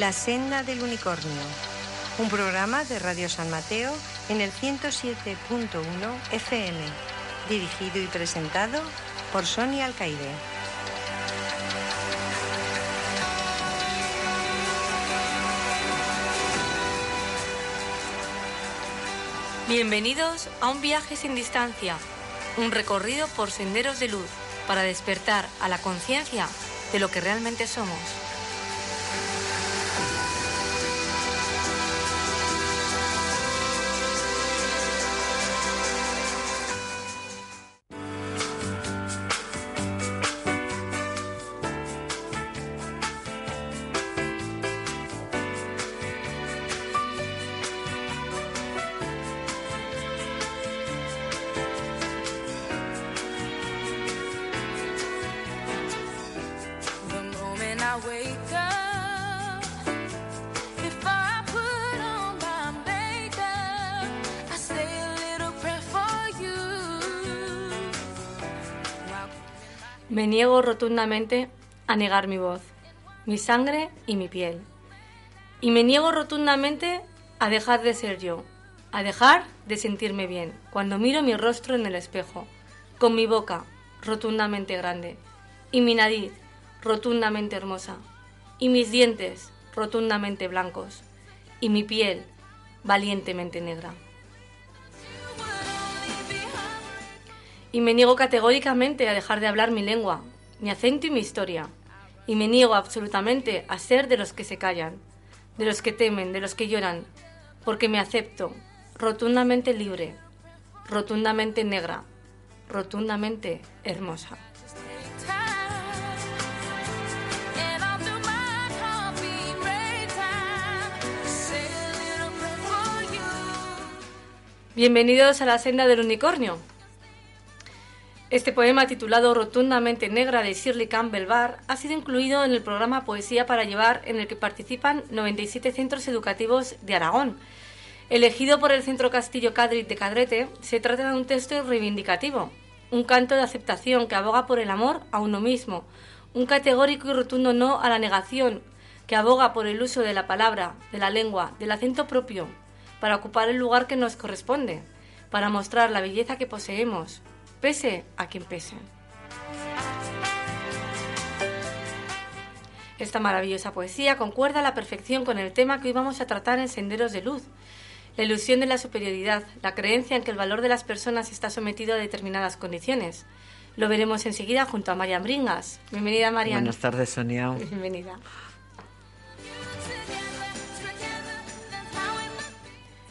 La Senda del Unicornio, un programa de Radio San Mateo en el 107.1 FM, dirigido y presentado por Sonia Alcaide. Bienvenidos a un viaje sin distancia, un recorrido por senderos de luz para despertar a la conciencia de lo que realmente somos. Rotundamente a negar mi voz, mi sangre y mi piel. Y me niego rotundamente a dejar de ser yo, a dejar de sentirme bien cuando miro mi rostro en el espejo, con mi boca rotundamente grande, y mi nariz rotundamente hermosa, y mis dientes rotundamente blancos, y mi piel valientemente negra. Y me niego categóricamente a dejar de hablar mi lengua, mi acento y mi historia. Y me niego absolutamente a ser de los que se callan, de los que temen, de los que lloran, porque me acepto rotundamente libre, rotundamente negra, rotundamente hermosa. Bienvenidos a la senda del unicornio. Este poema titulado Rotundamente Negra de Shirley Campbell Barr ha sido incluido en el programa Poesía para Llevar en el que participan 97 centros educativos de Aragón. Elegido por el Centro Castillo Cadrit de Cadrete, se trata de un texto reivindicativo, un canto de aceptación que aboga por el amor a uno mismo, un categórico y rotundo no a la negación que aboga por el uso de la palabra, de la lengua, del acento propio, para ocupar el lugar que nos corresponde, para mostrar la belleza que poseemos, pese a quien pese. Esta maravillosa poesía concuerda a la perfección con el tema que hoy vamos a tratar en Senderos de Luz, la ilusión de la superioridad, la creencia en que el valor de las personas está sometido a determinadas condiciones. Lo veremos enseguida junto a Marian Bringas. Bienvenida, Marian. Buenas tardes, Sonia. Bienvenida.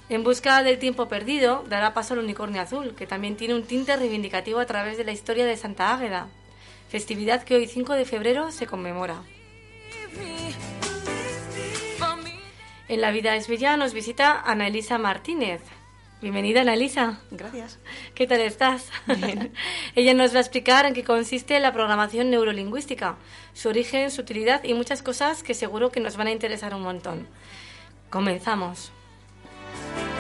En busca del tiempo perdido, dará paso al unicornio azul, que también tiene un tinte reivindicativo a través de la historia de Santa Águeda, festividad que hoy 5 de febrero se conmemora. En La vida es bella nos visita Ana Elisa Martínez. Bienvenida, Annalisa. Gracias. ¿Qué tal estás? Ella nos va a explicar en qué consiste la programación neurolingüística, su origen, su utilidad y muchas cosas que seguro que nos van a interesar un montón. Comenzamos. Bye.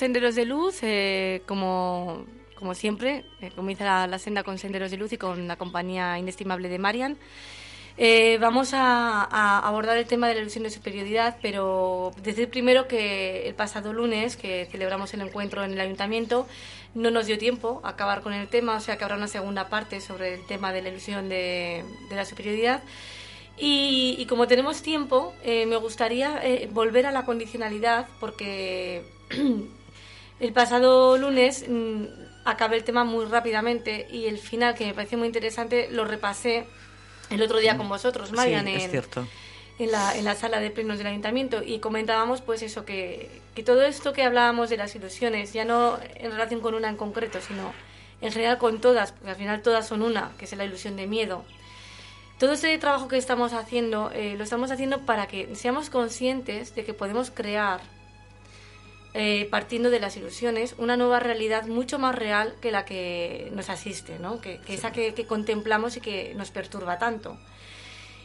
Senderos de Luz, eh, como, como siempre, eh, comienza la, la senda con Senderos de Luz y con la compañía inestimable de Marian. Eh, vamos a, a abordar el tema de la ilusión de superioridad, pero decir primero que el pasado lunes, que celebramos el encuentro en el ayuntamiento, no nos dio tiempo a acabar con el tema, o sea que habrá una segunda parte sobre el tema de la ilusión de, de la superioridad. Y, y como tenemos tiempo, eh, me gustaría eh, volver a la condicionalidad, porque el pasado lunes mm, acabé el tema muy rápidamente y el final, que me pareció muy interesante, lo repasé el otro día con vosotros, Marian, sí, en, la, en la sala de plenos del ayuntamiento y comentábamos pues eso, que, que todo esto que hablábamos de las ilusiones, ya no en relación con una en concreto, sino en general con todas, porque al final todas son una, que es la ilusión de miedo. Todo este trabajo que estamos haciendo, eh, lo estamos haciendo para que seamos conscientes de que podemos crear, eh, partiendo de las ilusiones, una nueva realidad mucho más real que la que nos asiste, ¿no? que, que esa que, que contemplamos y que nos perturba tanto.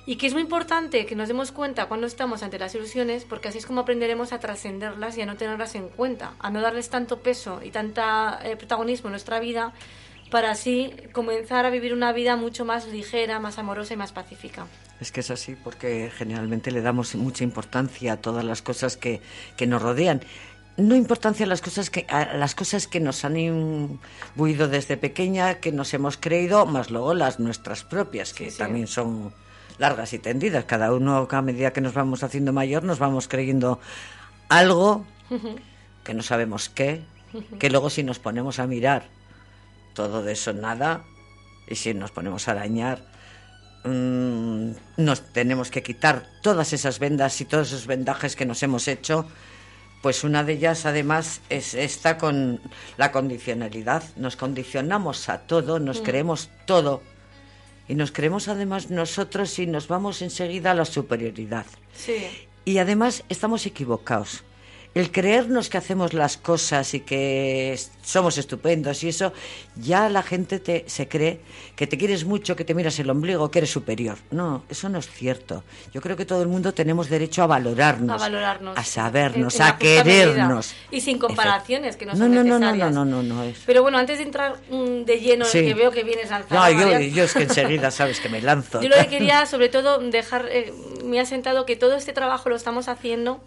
Y que es muy importante que nos demos cuenta cuando estamos ante las ilusiones, porque así es como aprenderemos a trascenderlas y a no tenerlas en cuenta, a no darles tanto peso y tanta eh, protagonismo en nuestra vida, para así comenzar a vivir una vida mucho más ligera, más amorosa y más pacífica. Es que es así porque generalmente le damos mucha importancia a todas las cosas que, que nos rodean. No importancia a las cosas que a las cosas que nos han imbuido desde pequeña, que nos hemos creído, más luego las nuestras propias, que Sí, sí. también son largas y tendidas. Cada uno, a medida que nos vamos haciendo mayor, nos vamos creyendo algo que no sabemos qué, que luego si nos ponemos a mirar todo de eso nada, y si nos ponemos a arañar, mm, nos tenemos que quitar todas esas vendas y todos esos vendajes que nos hemos hecho. Pues una de ellas, además, es esta con la condicionalidad. Nos condicionamos a todo, nos creemos todo. Y nos creemos además nosotros y nos vamos enseguida a la superioridad. Sí. Y además estamos equivocados. El creernos que hacemos las cosas y que somos estupendos y eso, ya la gente te, se cree que te quieres mucho, que te miras el ombligo, que eres superior. No, eso no es cierto. Yo creo que todo el mundo tenemos derecho a valorarnos, a valorarnos. a sabernos, en- en la a medida. querernos. Y sin comparaciones, que no no, son no, no, no, no, no, no, no es. Pero bueno, antes de entrar mm, de lleno, Sí. que veo que vienes lanzada, No, yo es que enseguida sabes que me lanzo. yo lo que quería, sobre todo, dejar, eh, me ha sentado que todo este trabajo lo estamos haciendo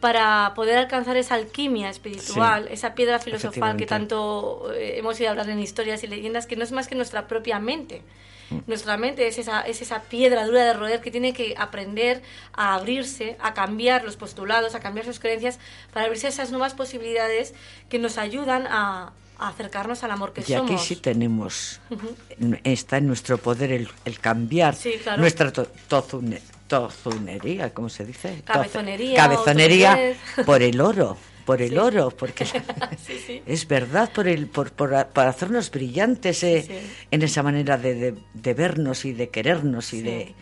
para poder alcanzar esa alquimia espiritual, Sí, esa piedra filosofal que tanto eh, hemos ido a hablar en historias y leyendas, que no es más que nuestra propia mente. Mm. Nuestra mente es esa, es esa piedra dura de roer que tiene que aprender a abrirse, a cambiar los postulados, a cambiar sus creencias, para abrirse a esas nuevas posibilidades que nos ayudan a, a acercarnos al amor que Y aquí somos. sí tenemos, está en nuestro poder el, el cambiar Sí, claro. nuestra to- tozune- tozunería, ¿cómo se dice? Cabezonería, Cabezonería por el oro, por el Sí. oro, porque Sí, sí. es verdad, por el, por, por, por hacernos brillantes eh, en esa manera de, de- de vernos y de querernos y de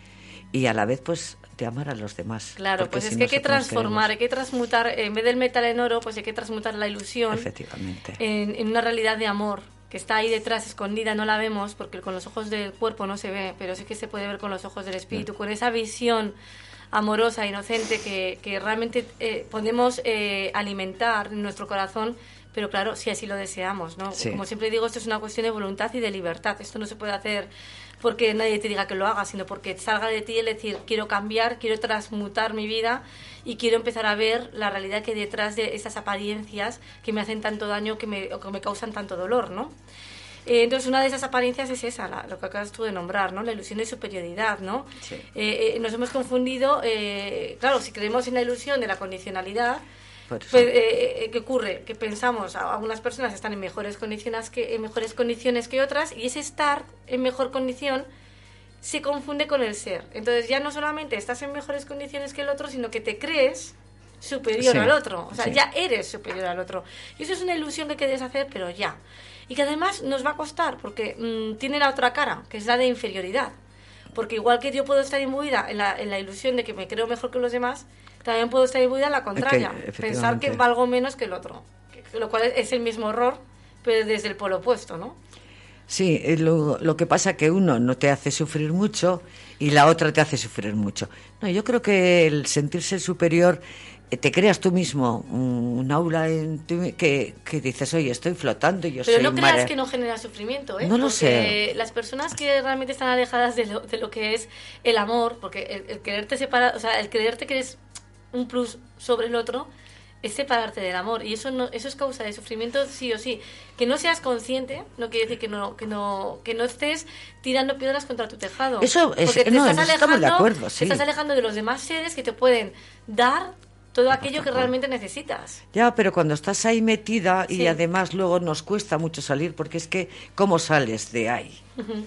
y a la vez pues de amar a los demás. Claro, pues si es que hay que transformar, hay que transmutar, en vez del metal en oro, pues hay que transmutar la ilusión queremos- efectivamente. en, en una realidad de amor que está ahí detrás, escondida, no la vemos, porque con los ojos del cuerpo no se ve, pero sí que se puede ver con los ojos del espíritu, con esa visión amorosa, inocente, que, que realmente eh, podemos eh, alimentar en nuestro corazón, pero claro, si así lo deseamos, ¿no? Sí. Como siempre digo, esto es una cuestión de voluntad y de libertad, esto no se puede hacer porque nadie te diga que lo hagas, sino porque salga de ti el decir, quiero cambiar, quiero transmutar mi vida y quiero empezar a ver la realidad que hay detrás de esas apariencias que me hacen tanto daño que me, o que me causan tanto dolor, ¿no? Eh, entonces, una de esas apariencias es esa, la- lo que acabas tú de nombrar, ¿no? La ilusión de superioridad, ¿no? Sí. Eh, eh, nos hemos confundido, eh, claro, si creemos en la ilusión de la condicionalidad. Pues, eh, eh, ¿qué ocurre? Que pensamos, algunas personas están en mejores condiciones que en mejores condiciones que otras y ese estar en mejor condición se confunde con el ser. Entonces ya no solamente estás en mejores condiciones que el otro, sino que te crees superior Sí, al otro. O sea, sí. ya eres superior al otro. Y eso es una ilusión que hay que deshacer, pero ya. Y que además nos va a costar, porque mm, tiene la otra cara, que es la de inferioridad. Porque igual que yo puedo estar imbuida en la, en la ilusión de que me creo mejor que los demás, también puedo estar imbuida en la contraria. pensar que valgo menos que el otro. Que- lo cual es el mismo error, pero desde el polo opuesto, ¿no? Sí, eh, lo, lo que pasa que uno no te hace sufrir mucho y la otra te hace sufrir mucho. No, yo creo que el sentirse superior, te creas tú mismo un, aula en tu- que, que dices, oye, estoy flotando y yo Pero soy no creas mara-". que no genera sufrimiento, ¿eh? No lo sé. Las personas que realmente están alejadas de lo, de lo que es el amor, porque el, el quererte separar, o sea, el creerte que eres un plus sobre el otro, es separarte del amor. Y eso no, eso es causa de sufrimiento sí o sí. Que no seas consciente, no quiere decir que no, que no, que no estés tirando piedras contra tu tejado. Eso es- Porque te no, estás estamos de alejando- acuerdo, te sí. estás alejando de los demás seres que te pueden dar todo aquello que realmente necesitas. Ya, pero cuando estás ahí metida y además luego nos cuesta mucho salir porque es que, ¿cómo sales de ahí?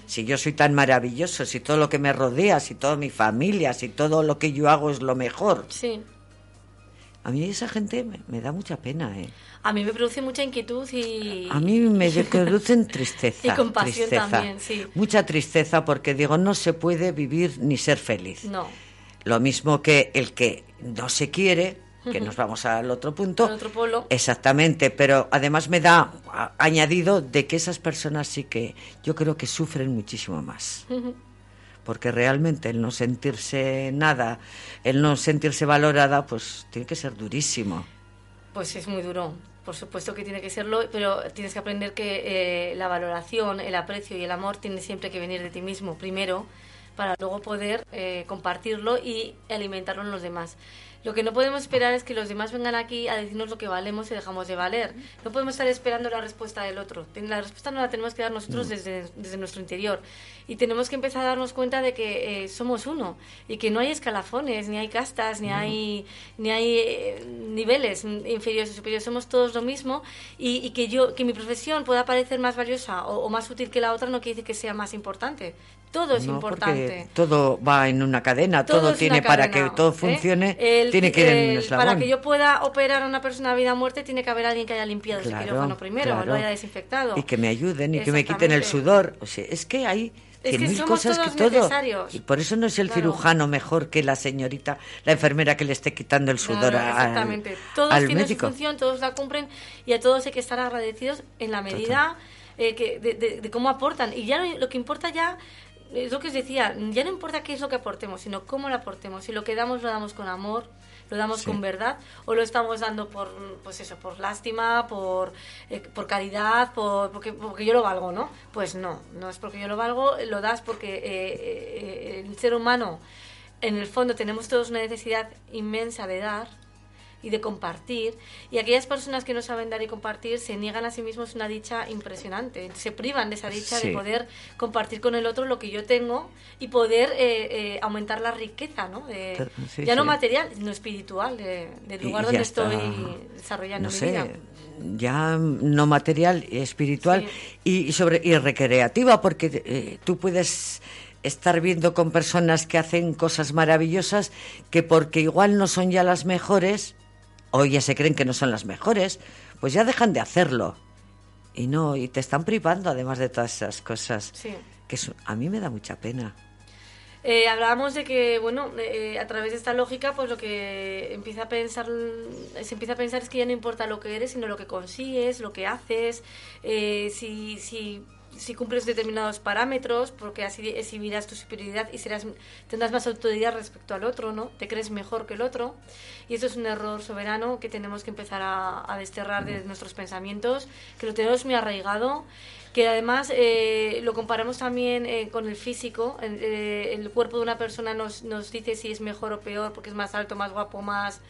Si yo soy tan maravilloso, si todo lo que me rodea, si toda mi familia, si todo lo que yo hago es lo mejor. Sí. A mí esa gente me, me da mucha pena, ¿eh? A mí me produce mucha inquietud y... A mí me producen tristeza. Y compasión tristeza. también, sí. Mucha tristeza porque digo, no se puede vivir ni ser feliz. No. Lo mismo que el que no se quiere, que nos vamos al otro punto. Al otro polo. Exactamente, pero además me da añadido de que esas personas sí que yo creo que sufren muchísimo más. Porque realmente el no sentirse nada, el no sentirse valorada, pues tiene que ser durísimo. Pues es muy duro. Por supuesto que tiene que serlo, pero tienes que aprender que eh, la valoración, el aprecio y el amor tiene siempre que venir de ti mismo primero para luego poder eh, compartirlo y alimentarlo en los demás. Lo que no podemos esperar es que los demás vengan aquí a decirnos lo que valemos y dejamos de valer. No podemos estar esperando la respuesta del otro. La respuesta no la tenemos que dar nosotros desde, desde nuestro interior. Y tenemos que empezar a darnos cuenta de que eh, somos uno y que no hay escalafones, ni hay castas, ni hay, ni hay eh, niveles inferiores o superiores. Somos todos lo mismo y, y que yo que mi profesión pueda parecer más valiosa o, o más útil que la otra no quiere decir que sea más importante. Todo es No, importante. todo va en una cadena, todo, tiene para que todo ¿eh? funcione, El- tiene que el-. Para que yo pueda operar a una persona a vida o muerte, tiene que haber alguien que haya limpiado ese Claro, quirófano primero, claro. lo haya desinfectado. Y que me ayuden y que me quiten el sudor. O sea, es que hay Es que mil somos cosas que todos todo. necesarios. Y por eso no es el Claro. cirujano mejor que la señorita, la enfermera que le esté quitando el sudor Claro, al, exactamente. Todos al tienen médico. su función, todos la cumplen y a todos hay que estar agradecidos en la medida eh, que, de, de- de cómo aportan. Y ya lo, lo que importa ya es lo que os decía, ya no importa qué es lo que aportemos, sino cómo lo aportemos. Si lo que damos lo damos con amor, lo damos Sí. con verdad o lo estamos dando por pues eso, por lástima, por eh, por caridad, por porque, porque yo lo valgo, ¿no? Pues no, no es porque yo lo valgo, lo das porque eh, eh, el ser humano en el fondo tenemos todos una necesidad inmensa de dar y de compartir y aquellas personas que no saben dar y compartir se niegan a sí mismos una dicha impresionante se privan de esa dicha Sí. de poder compartir con el otro lo que yo tengo y poder eh, eh, aumentar la riqueza ¿no? Sí, ya no sí. material sino espiritual de- del lugar donde estoy desarrollando no mi sé, vida ya no material, espiritual y sobre y recreativa, porque eh, tú puedes estar viendo con personas que hacen cosas maravillosas que porque igual no son ya las mejores o ya se creen que no son las mejores, pues ya dejan de hacerlo. Y no, y te están privando además de todas esas cosas. Sí. Que eso- a mí me da mucha pena. Eh, hablábamos de que, bueno, eh, a través de esta lógica, pues lo que empieza a pensar, se empieza a pensar es que ya no importa lo que eres, sino lo que consigues, lo que haces, eh, si, si si cumples determinados parámetros, porque así exhibirás tu superioridad y tendrás más autoridad respecto al otro, ¿no? Te crees mejor que el otro. Y eso es un error soberano que tenemos que empezar a, desterrar de nuestros pensamientos, que lo tenemos muy arraigado que además eh, lo comparamos también eh, con el físico. El, eh, el cuerpo de una persona nos dice si es mejor o peor, porque es más alto, más guapo, más,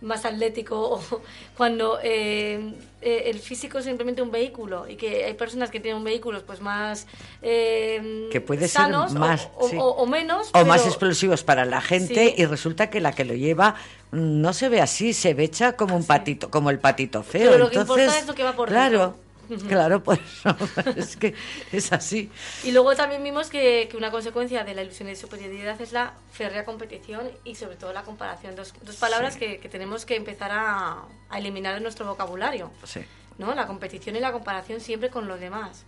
más atlético, o cuando eh, eh, el físico es simplemente un vehículo y que hay personas que tienen vehículos pues más eh, Que puede ser sanos o- más, o, sí. o- o menos, o más explosivos para la gente Sí. y resulta que la que lo lleva mm, no se ve así, se ve hecha como un patito, como el patito feo. Pero lo que Entonces, importa es lo que va por claro, dentro. Claro, por eso es que es así. Y luego también vimos que, que una consecuencia de la ilusión de superioridad es la férrea competición y sobre todo la comparación. Dos, dos palabras que, que tenemos que empezar a, a eliminar de nuestro vocabulario. Sí. ¿no? La competición y la comparación siempre con los demás.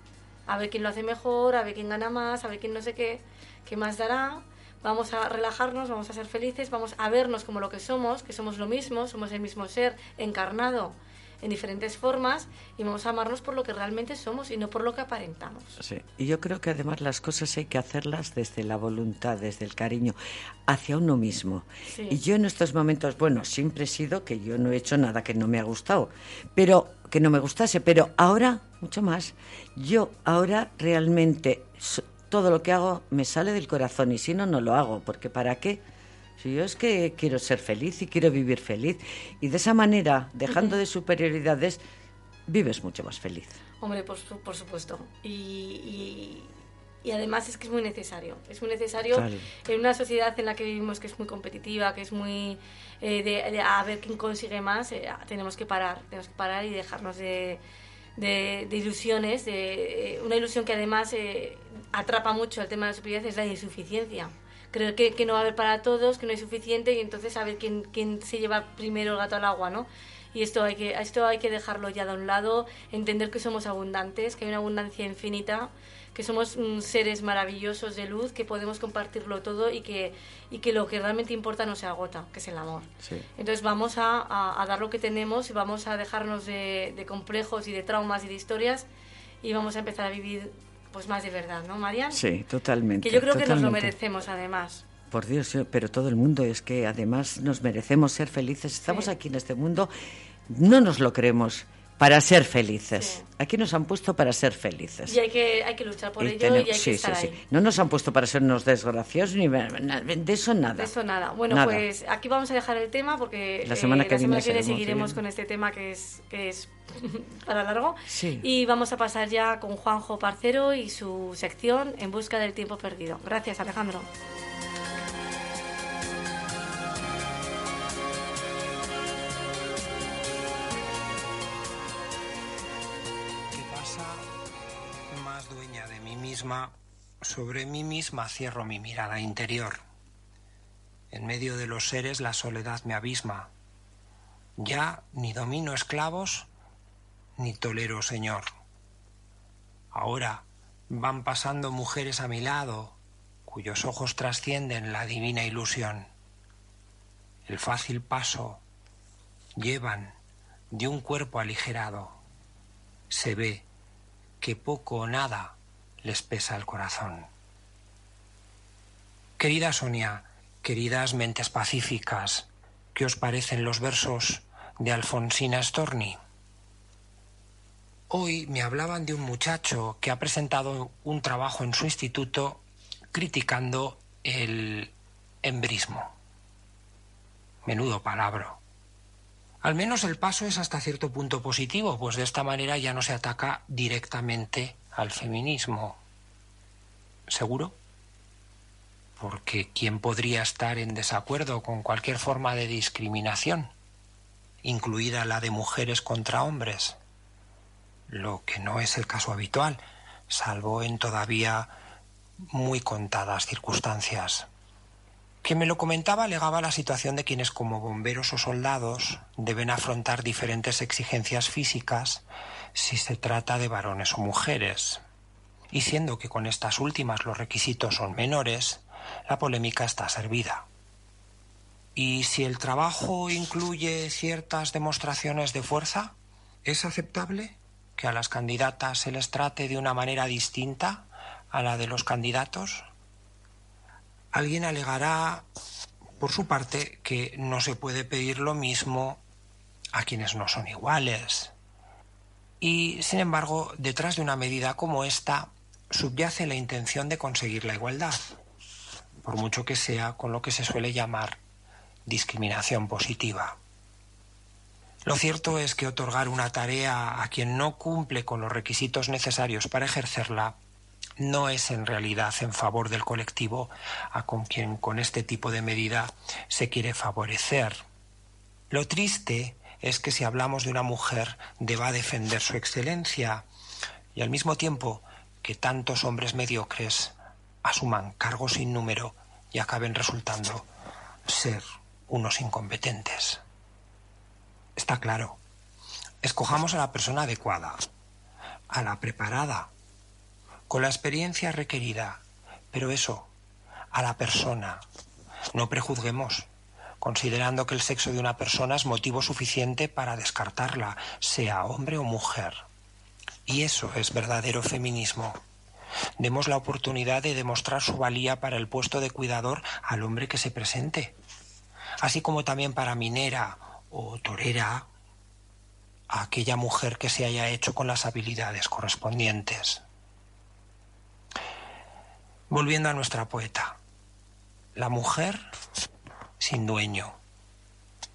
A ver quién lo hace mejor, a ver quién gana más, a ver quién no sé qué, qué más dará. Vamos a relajarnos, vamos a ser felices, vamos a vernos como lo que somos, que somos lo mismo, somos el mismo ser encarnado en diferentes formas y vamos a amarnos por lo que realmente somos y no por lo que aparentamos. Sí, y yo creo que además las cosas hay que hacerlas desde la voluntad, desde el cariño, hacia uno mismo. Sí. Y yo en estos momentos, bueno, siempre he sido que yo no he hecho nada que no me ha gustado, pero que no me gustase, pero ahora mucho más. Yo ahora realmente so- todo lo que hago me sale del corazón y si no, no lo hago, porque ¿para qué? Si yo es que quiero ser feliz y quiero vivir feliz y de esa manera, dejando de superioridades, vives mucho más feliz. Hombre, por, por supuesto. Y, y- y además es que es muy necesario. Es muy necesario Claro. en una sociedad en la que vivimos que es muy competitiva, que es muy eh, de, de a ver quién consigue más. eh, tenemos que parar, tenemos que parar y dejarnos de, de- de ilusiones. De, eh, una ilusión que además eh, atrapa mucho el tema de la superioridad es la insuficiencia. Creer que, que no va a haber para todos, que no hay suficiente y entonces a ver quién, quién se lleva primero el gato al agua, ¿no? Y esto hay que esto hay que dejarlo ya de un lado, entender que somos abundantes, que hay una abundancia infinita, que somos mm, seres maravillosos de luz, que podemos compartirlo todo y que y que lo que realmente importa no se agota, que es el amor. Sí. Entonces vamos a, a- a dar lo que tenemos y vamos a dejarnos de, de complejos y de traumas y de historias y vamos a empezar a vivir pues más de verdad, ¿no, Marian? Sí, totalmente. Que yo creo que nos lo merecemos además. Por Dios, pero todo el mundo es que además nos merecemos ser felices. Estamos Sí. aquí en este mundo, no nos lo creemos para ser felices. Sí. Aquí nos han puesto para ser felices. Y hay que, hay que luchar por Y ello tenemos- y hay sí, que estar sí, ahí. sí. No nos han puesto para ser unos desgraciados ni de eso nada. De eso nada. Bueno, Nada. pues aquí vamos a dejar el tema porque La semana eh, que la semana viene que viene seguimos seguiremos bien. con este tema que es, que es para largo. Sí. Y vamos a pasar ya con Juanjo Parcero y su sección En busca del tiempo perdido. Gracias, Alejandro. Sobre mí misma cierro mi mirada interior. En medio de los seres la soledad me abisma. Ya ni domino esclavos, ni tolero señor. Ahora van pasando mujeres a mi lado, cuyos ojos trascienden la divina ilusión. El fácil paso llevan de un cuerpo aligerado se ve que poco o nada les pesa el corazón. Querida Sonia, queridas mentes pacíficas, ¿qué os parecen los versos de Alfonsina Storni? Hoy me hablaban de un muchacho que ha presentado un trabajo en su instituto criticando el embrismo. Menudo palabra. Al menos el paso es hasta cierto punto positivo, pues de esta manera ya no se ataca directamente al feminismo. ¿Seguro? Porque ¿quién podría estar en desacuerdo con cualquier forma de discriminación, incluida la de mujeres contra hombres? Lo que no es el caso habitual, salvo en todavía muy contadas circunstancias. Quien me lo comentaba alegaba la situación de quienes como bomberos o soldados deben afrontar diferentes exigencias físicas si se trata de varones o mujeres. Y siendo que con estas últimas los requisitos son menores, la polémica está servida. ¿Y si el trabajo incluye ciertas demostraciones de fuerza? ¿Es aceptable que a las candidatas se les trate de una manera distinta a la de los candidatos? Alguien alegará, por su parte, que no se puede pedir lo mismo a quienes no son iguales. Y, sin embargo, detrás de una medida como esta subyace la intención de conseguir la igualdad, por mucho que sea con lo que se suele llamar discriminación positiva. Lo cierto es que otorgar una tarea a quien no cumple con los requisitos necesarios para ejercerla no es en realidad en favor del colectivo a con quien con este tipo de medida se quiere favorecer. Lo triste es que si hablamos de una mujer deba defender su excelencia y al mismo tiempo que tantos hombres mediocres asuman cargos sin número y acaben resultando ser unos incompetentes. Está claro. Escojamos a la persona adecuada, a la preparada, con la experiencia requerida, pero eso, a la persona. No prejuzguemos, considerando que el sexo de una persona es motivo suficiente para descartarla, sea hombre o mujer. Y eso es verdadero feminismo. Demos la oportunidad de demostrar su valía para el puesto de cuidador al hombre que se presente, así como también para minera o torera a aquella mujer que se haya hecho con las habilidades correspondientes. Volviendo a nuestra poeta, la mujer sin dueño,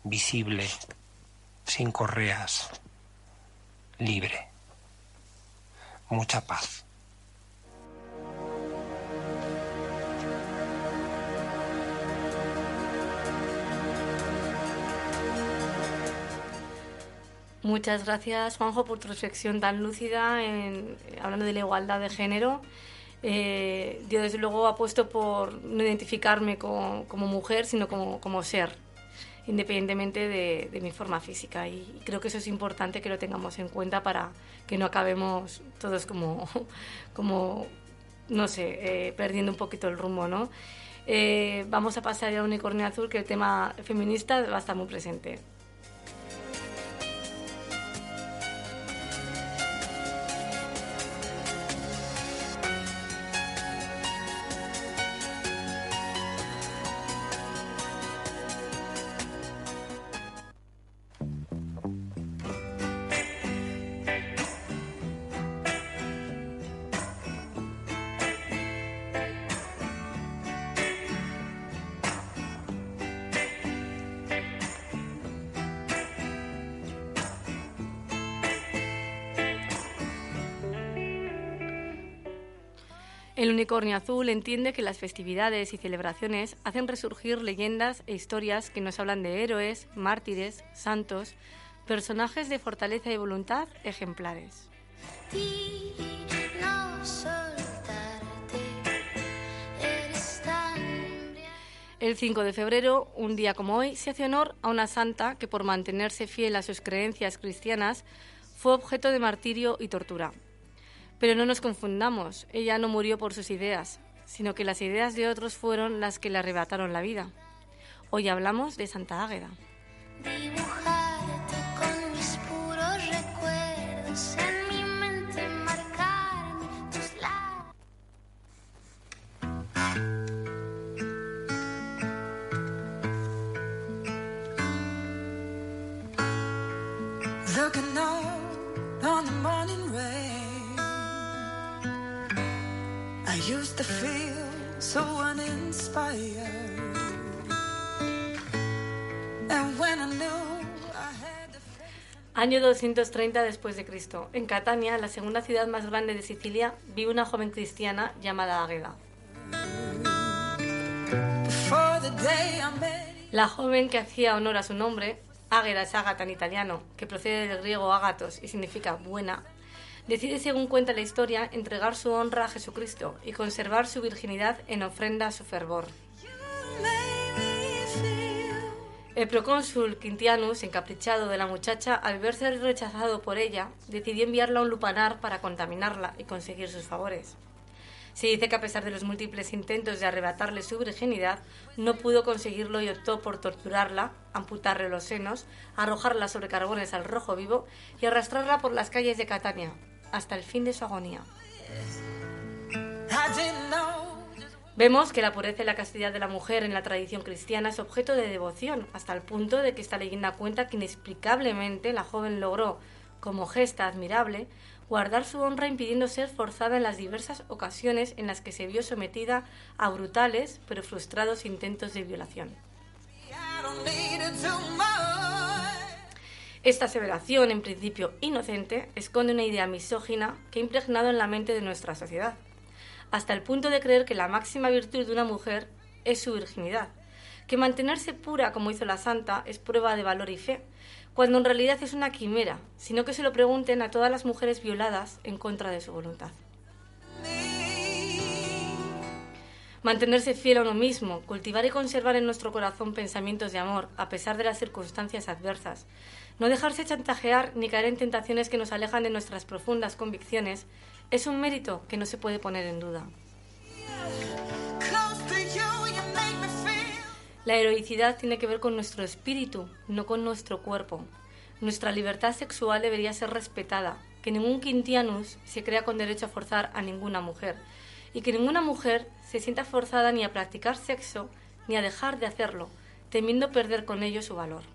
visible, sin correas, libre. Mucha paz. Muchas gracias, Juanjo, por tu reflexión tan lúcida en, hablando de la igualdad de género. Eh, desde luego, apuesto por no identificarme como, como mujer, sino como, como ser, independientemente de, de, mi forma física. Y creo que eso es importante que lo tengamos en cuenta para que no acabemos todos como, como no sé, eh, perdiendo un poquito el rumbo, ¿no? Eh, vamos a pasar ya a Unicornio Azul, que el tema feminista va a estar muy presente. Unicornio azul entiende que las festividades y celebraciones hacen resurgir leyendas e historias que nos hablan de héroes, mártires, santos, personajes de fortaleza y voluntad ejemplares. El 5 de febrero, un día como hoy, se hace honor a una santa que por mantenerse fiel a sus creencias cristianas fue objeto de martirio y tortura. Pero no nos confundamos, ella no murió por sus ideas, sino que las ideas de otros fueron las que le arrebataron la vida. Hoy hablamos de Santa Águeda. Used to feel so uninspired. And when I knew I had to Año 230 después de Cristo. En Catania, la segunda ciudad más grande de Sicilia, vive una joven cristiana llamada Águeda. La joven que hacía honor a su nombre, Águeda es ágata en italiano, que procede del griego ágatos y significa buena, decide, según cuenta la historia, entregar su honra a Jesucristo y conservar su virginidad en ofrenda a su fervor. El procónsul Quintianus, encaprichado de la muchacha, al verse rechazado por ella, decidió enviarla a un lupanar para contaminarla y conseguir sus favores. Se dice que a pesar de los múltiples intentos de arrebatarle su virginidad, no pudo conseguirlo y optó por torturarla, amputarle los senos, arrojarla sobre carbones al rojo vivo y arrastrarla por las calles de Catania, hasta el fin de su agonía. Vemos que la pureza y la castidad de la mujer en la tradición cristiana es objeto de devoción, hasta el punto de que esta leyenda cuenta que inexplicablemente la joven logró, como gesta admirable, guardar su honra impidiendo ser forzada en las diversas ocasiones en las que se vio sometida a brutales pero frustrados intentos de violación. Esta aseveración, en principio inocente, esconde una idea misógina que ha impregnado en la mente de nuestra sociedad, hasta el punto de creer que la máxima virtud de una mujer es su virginidad, que mantenerse pura como hizo la santa es prueba de valor y fe, cuando en realidad es una quimera, sino que se lo pregunten a todas las mujeres violadas en contra de su voluntad. Mantenerse fiel a uno mismo, cultivar y conservar en nuestro corazón pensamientos de amor a pesar de las circunstancias adversas, no dejarse chantajear ni caer en tentaciones que nos alejan de nuestras profundas convicciones, es un mérito que no se puede poner en duda. La heroicidad tiene que ver con nuestro espíritu, no con nuestro cuerpo. Nuestra libertad sexual debería ser respetada, que ningún quintianus se crea con derecho a forzar a ninguna mujer, y que ninguna mujer se sienta forzada ni a practicar sexo ni a dejar de hacerlo, temiendo perder con ello su valor.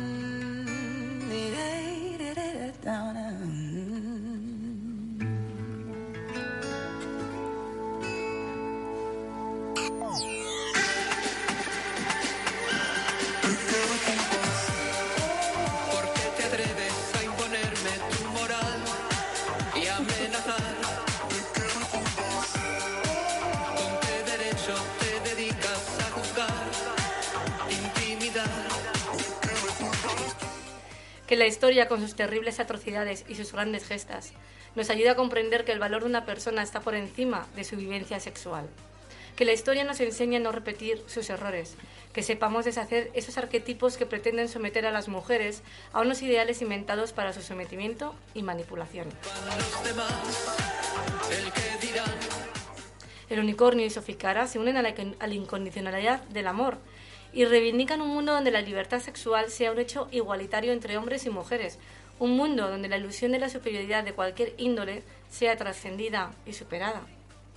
la historia, con sus terribles atrocidades y sus grandes gestas, nos ayuda a comprender que el valor de una persona está por encima de su vivencia sexual. Que la historia nos enseña a no repetir sus errores, que sepamos deshacer esos arquetipos que pretenden someter a las mujeres a unos ideales inventados para su sometimiento y manipulación. El unicornio y Soficara se unen a la incondicionalidad del amor y reivindican un mundo donde la libertad sexual sea un hecho igualitario entre hombres y mujeres, un mundo donde la ilusión de la superioridad de cualquier índole sea trascendida y superada.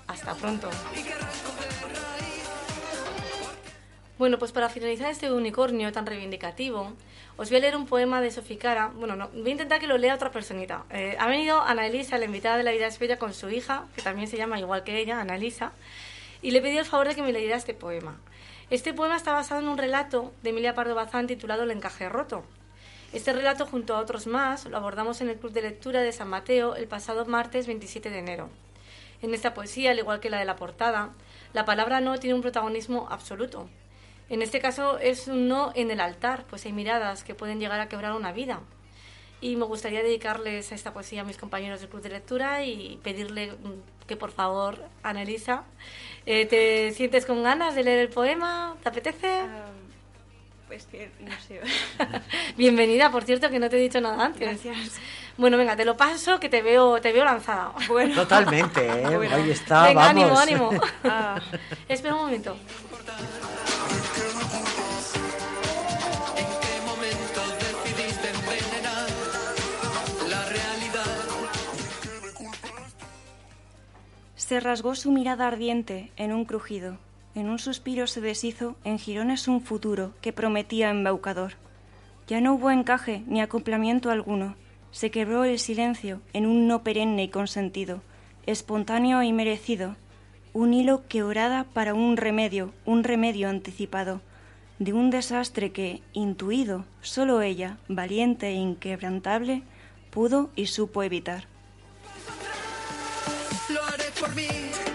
Hasta pronto. Bueno, pues para finalizar este unicornio tan reivindicativo, os voy a leer un poema de Soficara. Bueno, no, voy a intentar que lo lea otra personita. Eh, ha venido Ana Elisa, la invitada de La Vida es Bella, con su hija, que también se llama igual que ella, Ana Elisa, y le he pedido el favor de que me leyera este poema. Este poema está basado en un relato de Emilia Pardo Bazán titulado El encaje roto. Este relato, junto a otros más, lo abordamos en el Club de Lectura de San Mateo el pasado martes 27 de enero. En esta poesía, al igual que la de la portada, la palabra no tiene un protagonismo absoluto. En este caso es un no en el altar, pues hay miradas que pueden llegar a quebrar una vida. Y me gustaría dedicarles esta poesía a mis compañeros del Club de Lectura y pedirle mm, que por favor, Annelisa, eh, ¿te sientes con ganas de leer el poema? ¿Te apetece? Ah, pues que no sé. Bienvenida, por cierto, que no te he dicho nada antes. Gracias. Bueno, venga, te lo paso, que te veo, te veo lanzada. Bueno, Totalmente, ¿eh? Bueno. Ahí está, venga, vamos. ánimo, ánimo. ah, Espera un momento. Se rasgó su mirada ardiente en un crujido. En un suspiro se deshizo en jirones un futuro que prometía embaucador. Ya no hubo encaje ni acoplamiento alguno. Se quebró el silencio en un no perenne y consentido, espontáneo y merecido. Un hilo que orada para un remedio, un remedio anticipado, de un desastre que, intuido, solo ella, valiente e inquebrantable, pudo y supo evitar. Lo haré por mí,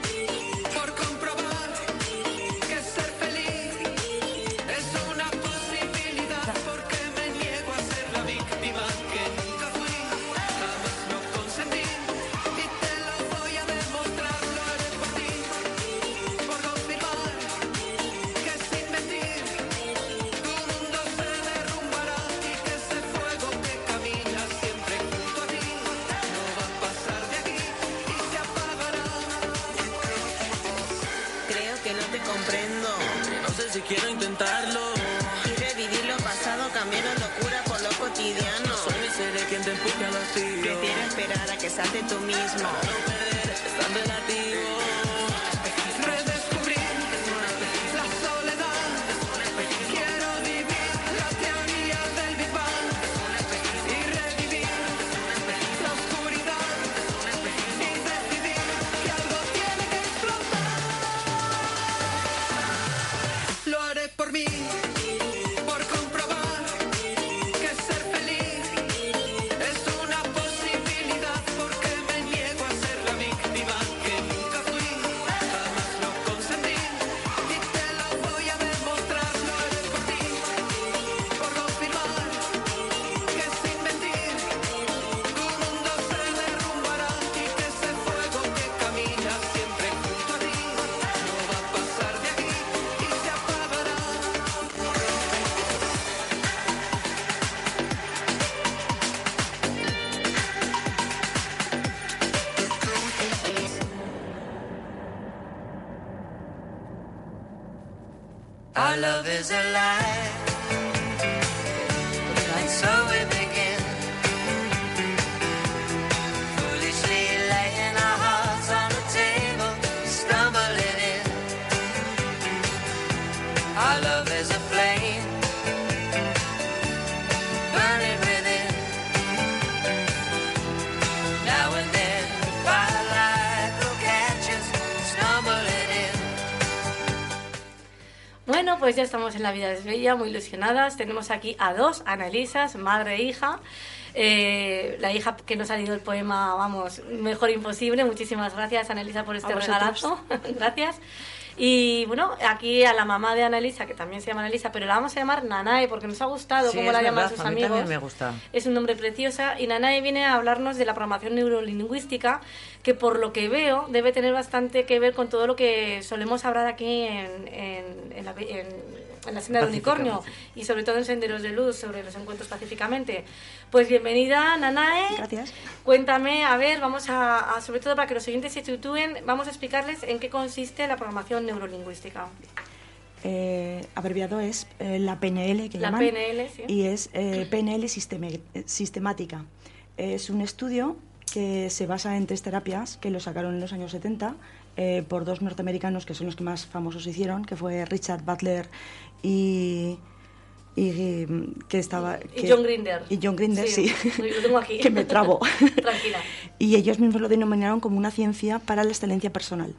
contarlo. Y revivir lo pasado, cambiar locura por lo cotidiano. Soy mi seré quien te empuje al vacío. Prefiero esperar a que salte tú mismo. No perder. Estamos en La Vida es Bella, muy ilusionadas. Tenemos aquí a dos Analisas, madre e hija. Eh, la hija que nos ha leído el poema, vamos, mejor imposible. Muchísimas gracias, Anelisa, por este regalazo. gracias. Y bueno, aquí a la mamá de Anelisa, que también se llama Anelisa, pero la vamos a llamar Nanae porque nos ha gustado Sí, cómo la llaman sus a mí amigos. también me gusta. Es un nombre preciosa y Nanae viene a hablarnos de la programación neurolingüística que por lo que veo debe tener bastante que ver con todo lo que solemos hablar aquí en, en, en la, en- en la senda del unicornio y sobre todo en Senderos de Luz sobre los encuentros pacíficamente. Pues bienvenida Nanae. Gracias. Cuéntame, a ver, vamos a, a- sobre todo para que los oyentes se sitúen, vamos a explicarles en qué consiste la programación neurolingüística. Eh, abreviado es eh, la PNL que La llaman, PNL, sí. y es eh, PNL sisteme- sistemática. Es un estudio que se basa en tres terapias que lo sacaron en los años 70 eh, por dos norteamericanos que son los que más famosos hicieron, que fue Richard Butler y, y, mm, que estaba Y que- John Grinder. y John Grinder, sí, Lo tengo aquí. que me trabo. Tranquila. y ellos mismos lo denominaron como una ciencia para la excelencia personal.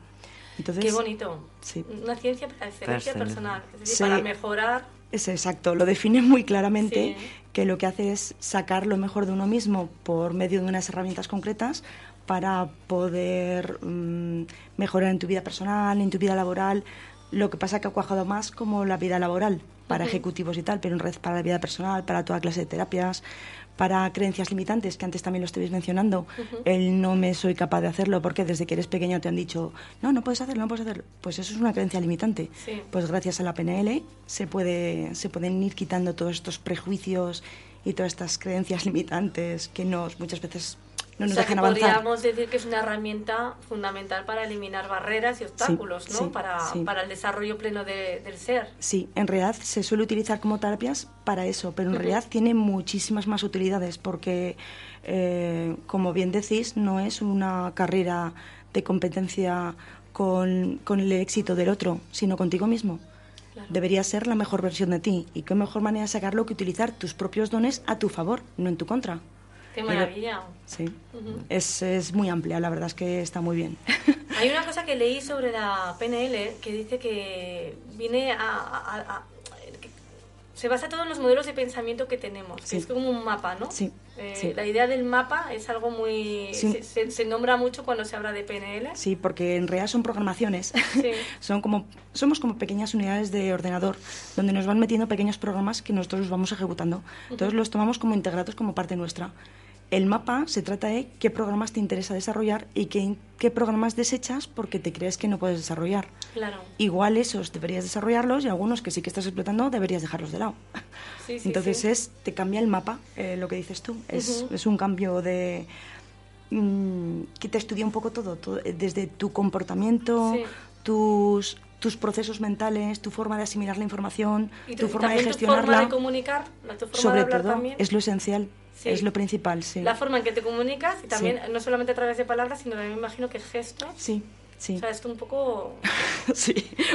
Entonces, Qué bonito. Sí. Una ciencia para la excelencia personal. Es decir, Sí. para mejorar. Es exacto, lo define muy claramente Sí. que lo que hace es sacar lo mejor de uno mismo por medio de unas herramientas concretas para poder mm, mejorar en tu vida personal, en tu vida laboral. Lo que pasa que ha cuajado más como la vida laboral para ejecutivos y tal, pero en red para la vida personal, para toda clase de terapias, para creencias limitantes, que antes también lo estabais mencionando. El no me soy capaz de hacerlo porque desde que eres pequeño te han dicho, no, no puedes hacerlo, no puedes hacerlo. Pues eso es una creencia limitante. Sí. Pues gracias a la PNL se, puede, se pueden ir quitando todos estos prejuicios y todas estas creencias limitantes que nos muchas veces no nos o sea, que dejan avanzar. podríamos decir que es una herramienta fundamental para eliminar barreras y obstáculos, ¿no? sí, para, sí. para el desarrollo pleno de- del ser. Sí, en realidad se suele utilizar como terapias para eso, pero en realidad tiene muchísimas más utilidades porque, eh, como bien decís, no es una carrera de competencia con, con el éxito del otro, sino contigo mismo. Debería ser la mejor versión de ti y qué mejor manera de sacarlo que utilizar tus propios dones a tu favor, no en tu contra. Qué maravilla. Sí, Ujú. es, es muy amplia, la verdad es que está muy bien. Hay una cosa que leí sobre la PNL que dice que viene a... a- a- que se basa todo en los modelos de pensamiento que tenemos, que Sí. es como un mapa, ¿no? Sí, Eh, sí. La idea del mapa es algo muy... Sí. Se, se- se nombra mucho cuando se habla de PNL. Sí, porque en realidad son programaciones. Sí. son como, somos como pequeñas unidades de ordenador donde nos van metiendo pequeños programas que nosotros los vamos ejecutando. Entonces los tomamos como integrados como parte nuestra. El mapa se trata de qué programas te interesa desarrollar y qué, qué programas desechas porque te crees que no puedes desarrollar. Claro. Igual esos deberías desarrollarlos y algunos que sí que estás explotando deberías dejarlos de lado. Sí, sí, Entonces sí. es te cambia el mapa, eh, lo que dices tú. Es, un cambio de mm, que te estudia un poco todo, todo, eh, desde tu comportamiento, tus tus procesos mentales, tu forma de asimilar la información, Y tu tu- forma de también tu gestionarla. forma de comunicar, la- tu forma de Sobre hablar todo también. es lo esencial Sí. Es lo principal, sí. La forma en que te comunicas y también no solamente a través de palabras, sino también me imagino que gestos. Sí, sí. O sea, esto un poco sí,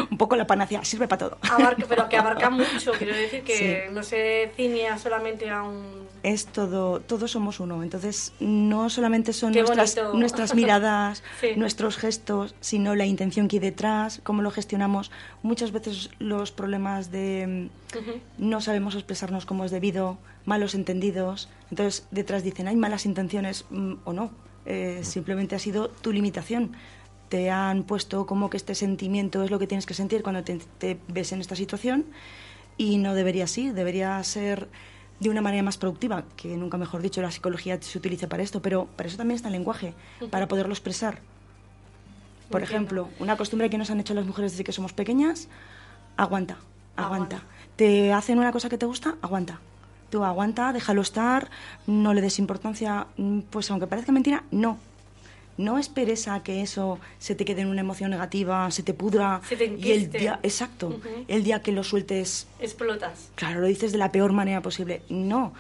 un poco la panacea, sirve para todo. abarca, pero que abarca mucho. Quiero decir que Sí. no se ciña solamente a un. Es todo, todos somos uno. Entonces, no solamente son nuestras, nuestras miradas, Sí. nuestros gestos, sino la intención que hay detrás, cómo lo gestionamos. Muchas veces los problemas de mm, Ujú. no sabemos expresarnos como es debido, malos entendidos. Entonces, detrás dicen, hay malas intenciones mm, o no. Eh, simplemente ha sido tu limitación. Te han puesto como que este sentimiento es lo que tienes que sentir cuando te, te ves en esta situación y no debería así, debería ser de una manera más productiva, que nunca mejor dicho, la psicología se utiliza para esto, pero para eso también está el lenguaje, para poderlo expresar. Por ejemplo, una costumbre que nos han hecho las mujeres desde que somos pequeñas, aguanta, aguanta. Te hacen una cosa que te gusta, aguanta. Tú aguanta, déjalo estar, no le des importancia, mm, pues aunque parezca mentira, no. No esperes a que eso se te quede en una emoción negativa, se te pudra Se te y el día, exacto, el día que lo sueltes Explotas. Claro, lo dices de la peor manera posible. No,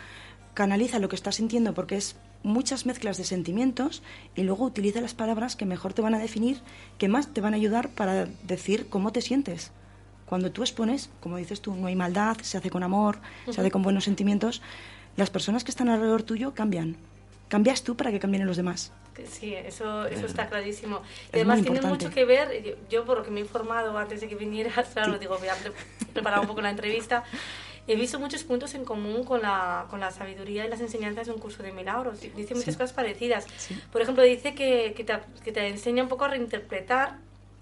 canaliza lo que estás sintiendo porque es muchas mezclas de sentimientos y luego utiliza las palabras que mejor te van a definir, que más te van a ayudar para decir cómo te sientes. Cuando tú expones, como dices tú, no hay maldad, se hace con amor, se hace con buenos sentimientos, las personas que están alrededor tuyo cambian. Cambias tú para que cambien los demás. Sí, eso, eso está clarísimo. Y además tiene mucho que ver, yo, yo por lo que me he informado antes de que vinieras, claro, lo digo, voy a pre- preparar un poco la entrevista, he visto muchos puntos en común con la, con la sabiduría y las enseñanzas de un curso de milagros. Dice muchas cosas parecidas. Por ejemplo, dice que, que, te, que te enseña un poco a reinterpretar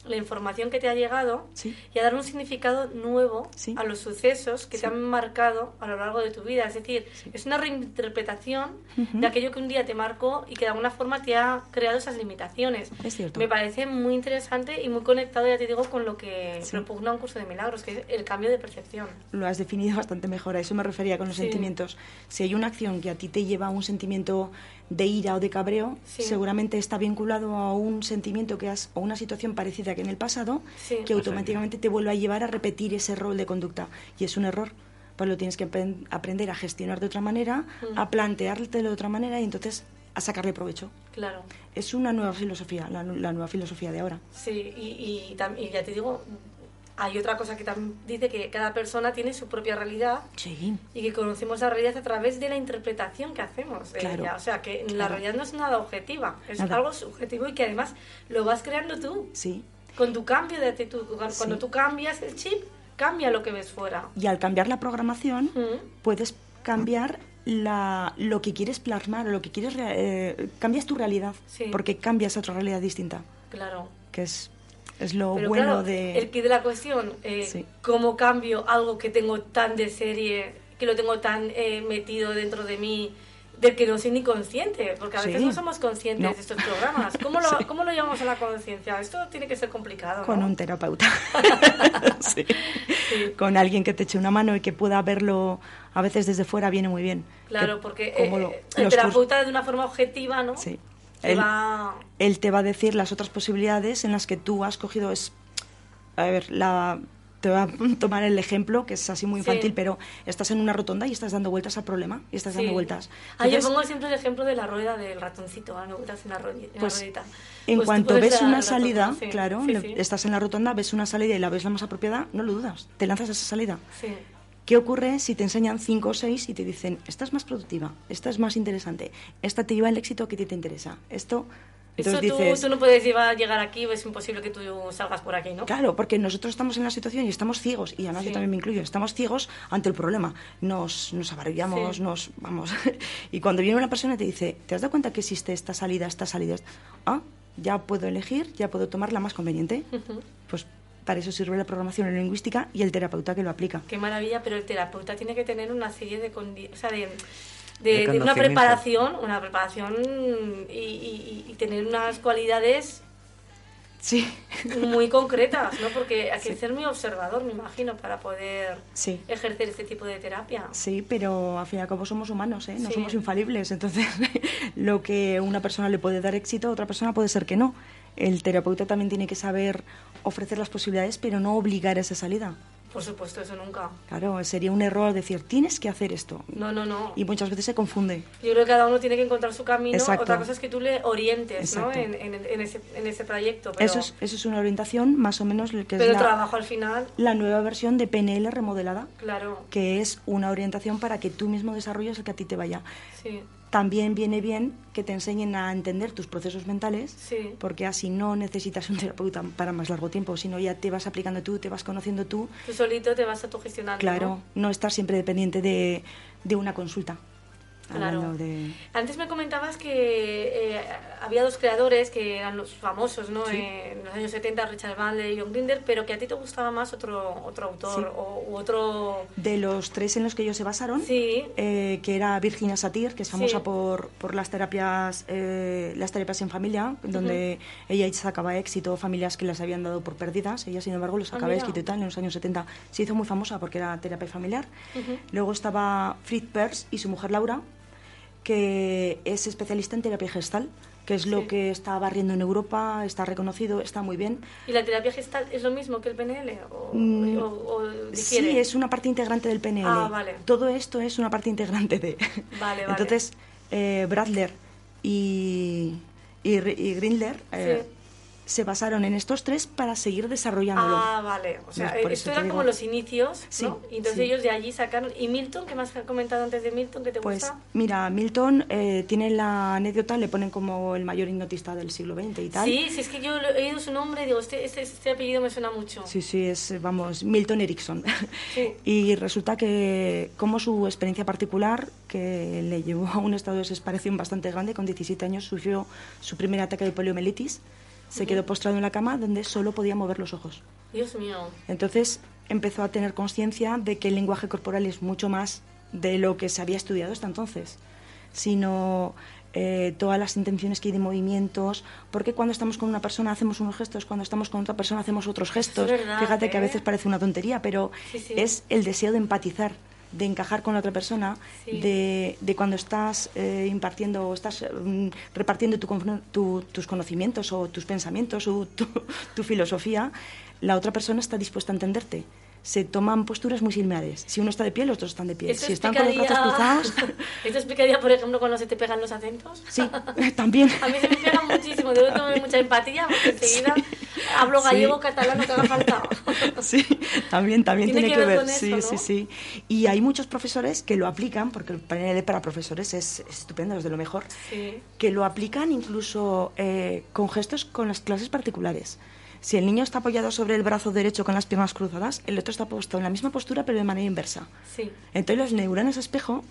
la información que te ha llegado Sí. y a dar un significado nuevo Sí. a los sucesos que te han marcado a lo largo de tu vida. Es decir, es una reinterpretación de aquello que un día te marcó y que de alguna forma te ha creado esas limitaciones. Es cierto. Me parece muy interesante y muy conectado, ya te digo, con lo que propugna un curso de milagros, que es el cambio de percepción. Lo has definido bastante mejor, a eso me refería con los Sí. sentimientos. Si hay una acción que a ti te lleva a un sentimiento de ira o de cabreo, Sí. seguramente está vinculado a un sentimiento que has, o una situación parecida que en el pasado, Sí. que automáticamente te vuelve a llevar a repetir ese rol de conducta. Y es un error. Pues lo tienes que apren- aprender a gestionar de otra manera, Mm. a planteártelo de otra manera y entonces a sacarle provecho. Claro. Es una nueva filosofía, la, nu- la nueva filosofía de ahora. Sí, y, y, y ya te digo, hay otra cosa que también dice que cada persona tiene su propia realidad Sí. y que conocemos la realidad a través de la interpretación que hacemos de Claro. ella. O sea, que la realidad no es nada objetiva, es Nada. algo subjetivo y que además lo vas creando tú Sí. con tu cambio de actitud. Cuando Sí. tú cambias el chip, cambia lo que ves fuera. Y al cambiar la programación, Mm. puedes cambiar la, lo que quieres plasmar o lo que quieres... eh, cambias tu realidad, Sí. porque cambias a otra realidad distinta, Claro. que es, es lo Pero bueno claro, de... el kit de la cuestión, eh, Sí. cómo cambio algo que tengo tan de serie, que lo tengo tan eh, metido dentro de mí, del que no soy ni consciente, porque a veces Sí. no somos conscientes No. de estos programas. ¿Cómo lo, Sí. ¿Cómo lo llevamos a la conciencia? Esto tiene que ser complicado. Con ¿no? un terapeuta. Sí. Con alguien que te eche una mano y que pueda verlo a veces desde fuera viene muy bien. Claro, Que porque eh, lo- el los terapeuta de una forma objetiva, ¿no? Sí. Él- va- él te va a decir las otras posibilidades en las que tú has cogido es a ver la te voy a tomar el ejemplo que es así muy Sí. infantil pero estás en una rotonda y estás dando vueltas al problema y estás Sí. dando vueltas Ah, yo pongo siempre el ejemplo de la rueda del ratoncito, dando vueltas en la, ruedi- en la pues, ruedita. en Pues cuanto ves una salida sí, claro estás en la rotonda ves una salida y la ves la más apropiada no lo dudas te lanzas a esa salida Sí. ¿Qué ocurre si te enseñan cinco o seis y te dicen, esta es más productiva, esta es más interesante, esta te lleva al éxito que a ti te interesa? Esto, Eso entonces tú, dices, tú no puedes llevar, llegar aquí, es imposible que tú salgas por aquí, ¿no? Claro, porque nosotros estamos en la situación y estamos ciegos, y además Sí. yo también me incluyo, estamos ciegos ante el problema. Nos, nos abarillamos, Sí. nos vamos. y cuando viene una persona y te dice, ¿te has dado cuenta que existe esta salida, esta salida? Ah, ya puedo elegir, ya puedo tomar la más conveniente. Pues para eso sirve la programación lingüística y el terapeuta que lo aplica. Qué maravilla, pero el terapeuta tiene que tener una serie de, condi- o sea, de, de- De de una preparación, una preparación y, y- y tener unas cualidades Sí. muy concretas, ¿no? Porque hay que ser muy observador, me imagino, para poder Sí. ejercer este tipo de terapia. Sí, pero al fin y al cabo somos humanos, ¿eh? no Sí. somos infalibles. Entonces, lo que una persona le puede dar éxito, a otra persona puede ser que no. El terapeuta también tiene que saber ofrecer las posibilidades, pero no obligar a esa salida. Por supuesto, eso nunca. Claro, sería un error decir, tienes que hacer esto. No, no, no. Y muchas veces se confunde. Yo creo que cada uno tiene que encontrar su camino. Exacto. Otra cosa es que tú le orientes, ¿no? En, en- en ese, en ese trayecto. Pero, Eso, es, eso es una orientación más o menos que pero es el la, trabajo al final, la nueva versión de PNL remodelada, claro, que es una orientación para que tú mismo desarrolles el que a ti te vaya. sí, También viene bien que te enseñen a entender tus procesos mentales, sí. porque así no necesitas un terapeuta para más largo tiempo, sino ya te vas aplicando tú, te vas conociendo tú. Tú solito te vas autogestionando. Claro, ¿no? no estar siempre dependiente de, de una consulta. Claro. De... Antes me comentabas que eh, había dos creadores que eran los famosos, ¿no? Sí. Eh, en los años 70, Richard Bandler y John Grinder, pero que a ti te gustaba más otro, otro autor Sí. o u otro... De los tres en los que ellos se basaron, Sí, eh, que era Virginia Satir, que es famosa por, por las terapias eh, las terapias en familia, donde ella sacaba éxito familias que las habían dado por perdidas. Ella, sin embargo, lo sacaba éxito y tal en los años 70. Se hizo muy famosa porque era terapia familiar. Luego estaba Fritz Perls y su mujer Laura, que es especialista en terapia gestal, que es lo Sí. que está barriendo en Europa, está reconocido, está muy bien. ¿Y la terapia gestal es lo mismo que el PNL? ¿O, Mm, o- o? Sí, es una parte integrante del PNL. Ah, vale. Todo esto es una parte integrante de. Vale, vale. Entonces, eh, Bradler y, y, y Grindler eh, se basaron en estos tres para seguir desarrollándolo. Ah, vale. O sea, esto eran como los inicios, Sí, ¿no? Y entonces sí. ellos de allí sacaron... ¿Y Milton? ¿Qué más has comentado antes de Milton? ¿Qué te Pues gusta? mira, Milton eh, tiene la anécdota, le ponen como el mayor hipnotista del siglo XX y tal. Sí, sí, es que yo he oído su nombre y digo, este, este, este apellido me suena mucho. Sí, sí, es, vamos, Milton Erickson. Sí. Y resulta que, como su experiencia particular, que le llevó a un estado de desesperación bastante grande, con 17 años sufrió su primer ataque de poliomielitis, se quedó postrado en la cama donde solo podía mover los ojos. Dios mío. Entonces empezó a tener conciencia de que el lenguaje corporal es mucho más de lo que se había estudiado hasta entonces, sino eh, todas las intenciones que hay de movimientos, porque cuando estamos con una persona hacemos unos gestos, cuando estamos con otra persona hacemos otros gestos. verdad, Fíjate que a ¿eh? veces parece una tontería, pero Sí, sí. es el deseo de empatizar, de encajar con la otra persona, Sí. de, de cuando estás eh, impartiendo o estás mm, repartiendo tu tu- tus conocimientos o tus pensamientos o tu, tu filosofía, la otra persona está dispuesta a entenderte. Se toman posturas muy similares. Si uno está de pie, los otros están de pie. Esto Si están con los brazos cruzados, Esto explicaría, por ejemplo, cuando se te pegan los acentos. sí, también. A mí se me pega muchísimo, debo tener mucha empatía porque enseguida hablo Sí. gallego, catalán, lo que haga falta. Sí, también, también Tiene tiene, que que ver con sí, eso, sí, ¿no? sí. Y hay muchos profesores que lo aplican, porque el panel para profesores es, es estupendo, es de lo mejor, Sí. que lo aplican incluso eh, con gestos con las clases particulares. Si el niño está apoyado sobre el brazo derecho con las piernas cruzadas, el otro está puesto en la misma postura pero de manera inversa. Sí. Entonces las neuronas espejo,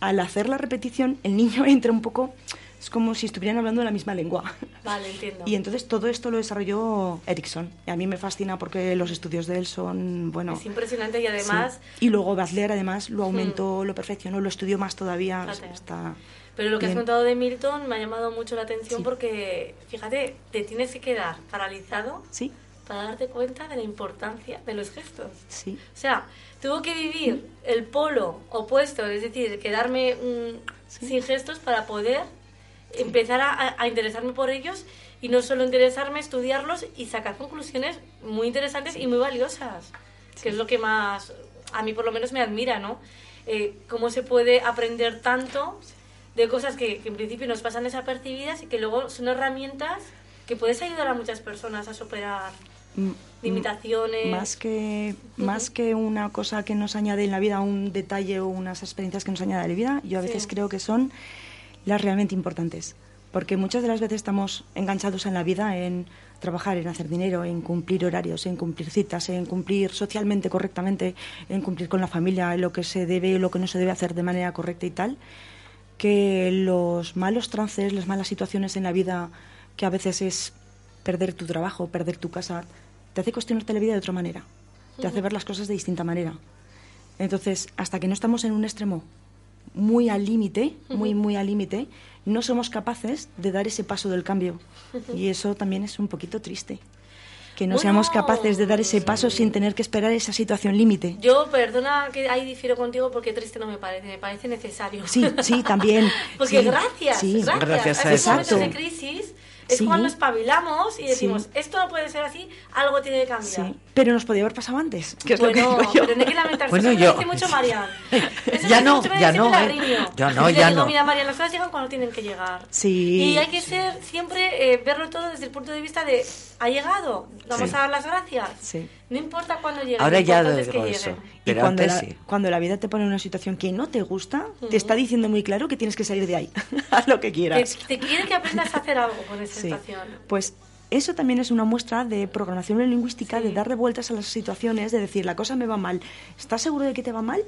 al hacer la repetición, el niño entra un poco, es como si estuvieran hablando la misma lengua. Vale, entiendo. Y entonces todo esto lo desarrolló Erickson. Y a mí me fascina porque los estudios de él son, bueno... Es impresionante y además... sí. Y luego Badler además lo aumentó, lo perfeccionó, lo estudió más todavía. Está... Pero lo que has Bien. contado de Milton me ha llamado mucho la atención Sí. porque, fíjate, te tienes que quedar paralizado Sí, para darte cuenta de la importancia de los gestos. sí, O sea, tuvo que vivir el polo opuesto, es decir, quedarme mm, sin gestos para poder empezar a, a interesarme por ellos y no solo interesarme, estudiarlos y sacar conclusiones muy interesantes y muy valiosas, que es lo que más, a mí por lo menos me admira, ¿no? Eh, cómo se puede aprender tanto de cosas que, que en principio nos pasan desapercibidas y que luego son herramientas que puedes ayudar a muchas personas a superar limitaciones. Más que, más que una cosa que nos añade en la vida, un detalle o unas experiencias que nos añade a la vida, yo a veces Sí. creo que son las realmente importantes. Porque muchas de las veces estamos enganchados en la vida en trabajar, en hacer dinero, en cumplir horarios, en cumplir citas, en cumplir socialmente correctamente, en cumplir con la familia, en lo que se debe y lo que no se debe hacer de manera correcta y tal, que los malos trances, las malas situaciones en la vida, que a veces es perder tu trabajo, perder tu casa, te hace cuestionarte la vida de otra manera, te hace ver las cosas de distinta manera. Entonces, hasta que no estamos en un extremo muy al límite, muy, muy al límite, no somos capaces de dar ese paso del cambio. Y eso también es un poquito triste. Que no Bueno. seamos capaces de dar ese paso sin tener que esperar esa situación límite. Yo, perdona que ahí difiero contigo porque triste no me parece, me parece necesario. Sí, sí, también. porque sí, gracias, sí. gracias, Gracias a esos eso. momentos de crisis Es Sí. cuando espabilamos y decimos, Sí. esto no puede ser así, algo tiene que cambiar. Sí, pero nos podía haber pasado antes. Que es lo que Bueno, digo yo. pero no hay que lamentarse. Bueno, Eso yo- me dice mucho Marian. Eso Ya no, mucho ya no, ¿eh? Ya no, Y le ya digo, no. Mira, Marian, las cosas llegan cuando tienen que llegar. Sí. Y hay que ser siempre, eh, verlo todo desde el punto de vista de, ha llegado, vamos Sí. a dar las gracias. Sí. No importa cuándo llegue, Ahora lo ya importante es que eso. Y Pero cuando antes la, sí. cuando la vida te pone en una situación que no te gusta, te está diciendo muy claro que tienes que salir de ahí. Haz lo que Te, quieras. te quiere que aprendas a hacer algo con esa Sí. situación. Pues eso también es una muestra de programación lingüística, Sí. de darle vueltas a las situaciones, de decir, la cosa me va mal. ¿Estás seguro de que te va mal?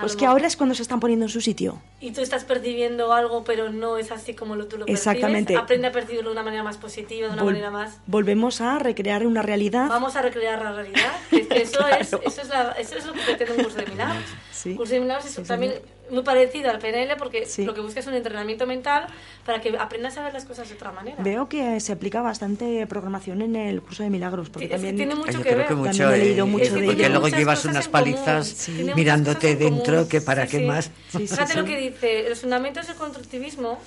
Pues que ahora es cuando se están poniendo en su sitio. Y tú estás percibiendo algo, pero no es así como lo, tú lo percibes. Exactamente. Aprende a percibirlo de una manera más positiva, de una Vol- manera más... Volvemos a recrear una realidad. Vamos a recrear la realidad. Es que eso, es, eso, es la- eso es lo que pretende un curso de milagros. Sí. Curso de milagros es Sí, también señor. muy parecido al PNL porque Sí. lo que busca es un entrenamiento mental para que aprendas a ver las cosas de otra manera. Veo que se aplica bastante programación en el curso de milagros, porque Sí, es que también tiene mucho yo que creo ver. que mucho, También he leído eh, mucho Es que de porque ello. luego llevas unas palizas mirándote dentro común. que para Sí, qué sí. más. Sí, sí, Fíjate sí. lo que dice, los fundamentos del constructivismo,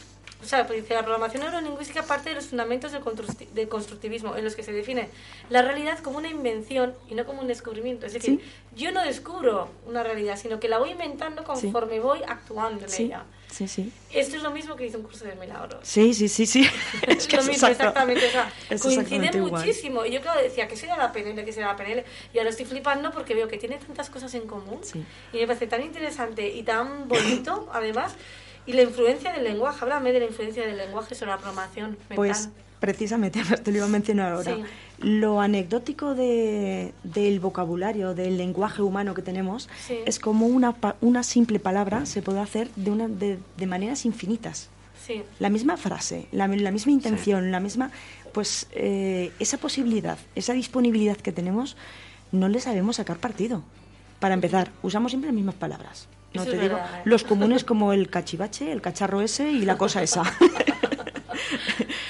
o sea, pues dice, la programación neurolingüística parte de los fundamentos del, constructi- del constructivismo, en los que se define la realidad como una invención y no como un descubrimiento. Es decir, yo no descubro una realidad, sino que la voy inventando conforme voy actuando en Sí, ella. sí, sí. Esto es lo mismo que dice un curso de milagros. Sí, sí, sí, sí. Es lo mismo, exactamente. O sea, Es coincide exactamente igual. muchísimo. Y yo, claro, decía que será la PNL, que será la PNL. Y ahora estoy flipando porque veo que tiene tantas cosas en común. Sí. Y me parece tan interesante y tan bonito, además. Y la influencia del lenguaje. Háblame de la influencia del lenguaje sobre la programación mental. Pues precisamente, te lo iba a mencionar ahora. Sí. Lo anecdótico de- del vocabulario, del lenguaje humano que tenemos, Sí. es como una, pa- una simple palabra se puede hacer de, una, de, de maneras infinitas. Sí. La misma frase, la, la misma intención, la misma, pues eh, esa posibilidad, esa disponibilidad que tenemos, no le sabemos sacar partido. Para empezar, usamos siempre las mismas palabras. No Eso te digo verdad, ¿eh? los comunes como el cachivache, el cacharro ese y la cosa esa.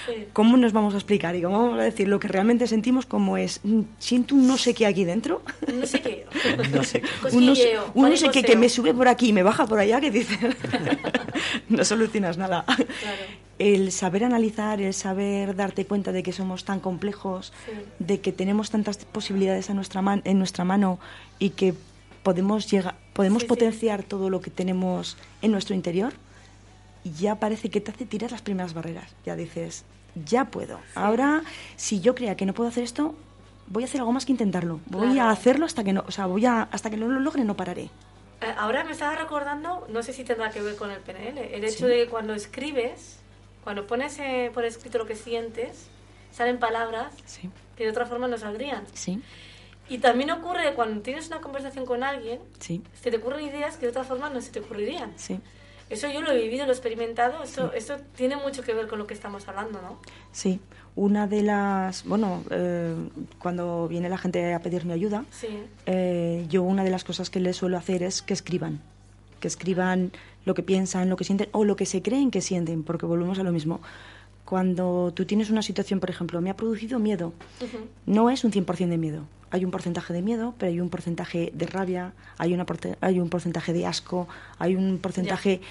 Sí. ¿Cómo nos vamos a explicar y cómo vamos a decir lo que realmente sentimos como es mm, siento un no sé qué aquí dentro? No sé qué. No sé qué. un no sé, un no sé qué que me sube por aquí y me baja por allá que dices no solucionas nada. El saber analizar, el saber darte cuenta de que somos tan complejos, Sí. de que tenemos tantas posibilidades a nuestra man- en nuestra mano y que podemos llegar, podemos Sí, sí. potenciar todo lo que tenemos en nuestro interior, ya parece que te hace tirar las primeras barreras. Ya dices, ya puedo. Ahora, si yo creía que no puedo hacer esto, voy a hacer algo más que intentarlo. Voy Claro. a hacerlo hasta que no, o sea, voy a hasta que no lo logre no pararé. Eh, Ahora me estaba recordando, no sé si tendrá que ver con el PNL, el hecho Sí. de que cuando escribes, cuando pones eh, por escrito lo que sientes, salen palabras Sí, que de otra forma no saldrían. sí, Y también ocurre cuando tienes una conversación con alguien, sí, se te ocurren ideas que de otra forma no se te ocurrirían. sí. Eso yo lo he vivido, lo he experimentado, esto, esto tiene mucho que ver con lo que estamos hablando, ¿no? Sí, una de las, bueno, eh, cuando viene la gente a pedirme ayuda, Sí. eh, yo una de las cosas que les suelo hacer es que escriban, que escriban lo que piensan, lo que sienten o lo que se creen que sienten, porque volvemos a lo mismo. Cuando tú tienes una situación, por ejemplo, me ha producido miedo, no es un 100% de miedo. Hay un porcentaje de miedo, pero hay un porcentaje de rabia, hay, una hay un porcentaje de asco, hay un porcentaje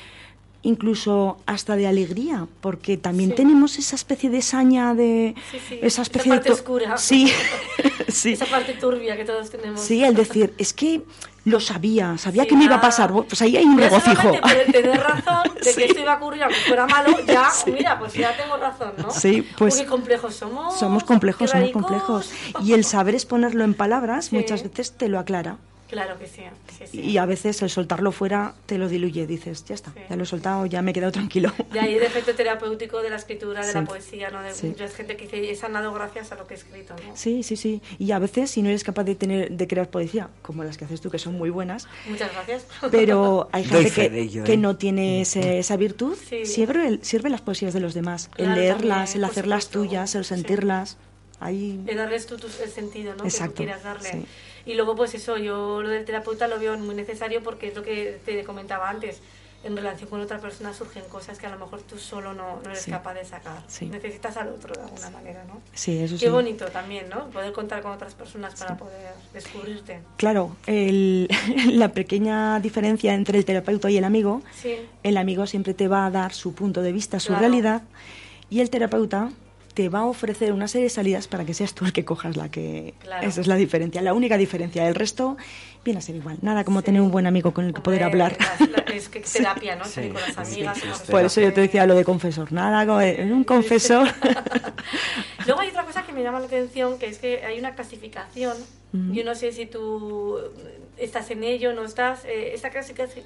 incluso hasta de alegría, porque también Sí. tenemos esa especie de saña de Sí, sí, esa esa especie parte de to- oscura. Sí. sí. Esa parte turbia que todos tenemos. Sí, el decir, es que lo sabía, sabía que me iba a pasar, pues ahí hay un regocijo. tener razón de que esto iba a ocurrir aunque fuera malo, ya, mira, pues ya tengo razón, ¿no? Sí, pues- Uy, qué complejos somos. Somos complejos, somos complejos. Y el saber exponerlo en palabras muchas veces te lo aclara. Claro que sí, sí, sí. Y a veces el soltarlo fuera te lo diluye, dices, ya está, Sí. ya lo he soltado, ya me he quedado tranquilo. De ahí el efecto terapéutico de la escritura, de Sí. la poesía, ¿no? De Sí. mucha gente que dice, he sanado gracias a lo que he escrito, ¿no? Sí, sí, sí. Y a veces, si no eres capaz de tener, de crear poesía, como las que haces tú, que son muy buenas, Muchas gracias. pero hay gente que, ¿eh? no tiene ese- esa virtud, Sí. sirve, el- sirve las poesías de los demás. Claro, el leerlas, también, el hacerlas supuesto. tuyas, el Sí. sentirlas. Ahí... de darles tú, tú el sentido ¿no? Exacto, que tú quieras darle. sí. Y luego, pues eso, yo lo del terapeuta lo veo muy necesario porque es lo que te comentaba antes. En relación con otra persona surgen cosas que a lo mejor tú solo no, no eres Sí. capaz de sacar. Sí. Necesitas al otro de alguna manera, ¿no? Sí, eso Qué sí. bonito también, ¿no? Poder contar con otras personas para poder descubrirte. Claro, el- la pequeña diferencia entre el terapeuta y el amigo, el amigo siempre te va a dar su punto de vista, su Claro. realidad, y el terapeuta te va a ofrecer una serie de salidas para que seas tú el que cojas la que... Claro. Esa es la diferencia, la única diferencia. El resto viene a ser igual. Nada como tener un buen amigo con el que poder Hombre, hablar. la- la- Es que terapia, ¿no? Sí, con las amigas. sí, con Por eso yo te decía lo de confesor. Nada, como de- un confesor. Luego hay otra cosa que me llama la atención, que es que hay una clasificación. Yo no sé si tú estás en ello, no estás. eh, esta clasificación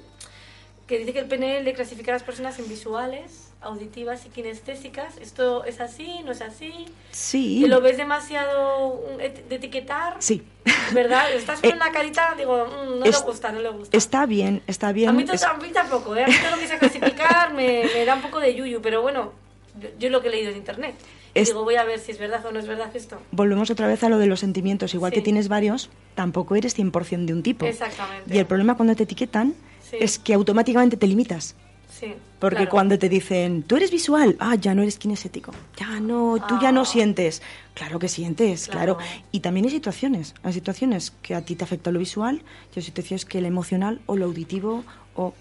que dice que el PNL clasifica a las personas en visuales, auditivas y kinestésicas. ¿Esto es así? ¿No es así? Sí. ¿Que lo ves demasiado mm, de etiquetar? Sí. ¿Verdad? Estás con Eh, una carita, digo, mm, no es- le gusta, no le gusta. Está bien, está bien. A mí, Es- a mí tampoco, ¿eh? A mí todo lo que sea clasificar me, me da un poco de yuyu, pero bueno, yo, lo que he leído en internet. Es- Digo, voy a ver si es verdad o no es verdad esto. Volvemos otra vez a lo de los sentimientos. Igual Sí. que tienes varios, tampoco eres 100% de un tipo. Exactamente. Y el problema cuando te etiquetan Sí. es que automáticamente te limitas. Sí. Porque claro. cuando te dicen, tú eres visual, ah, ya no eres kinestético, ya no, tú ya no Ah. sientes. Claro que sientes, claro. Claro. Y también hay situaciones, hay situaciones que a ti te afecta lo visual y hay situaciones que el emocional o lo auditivo o... O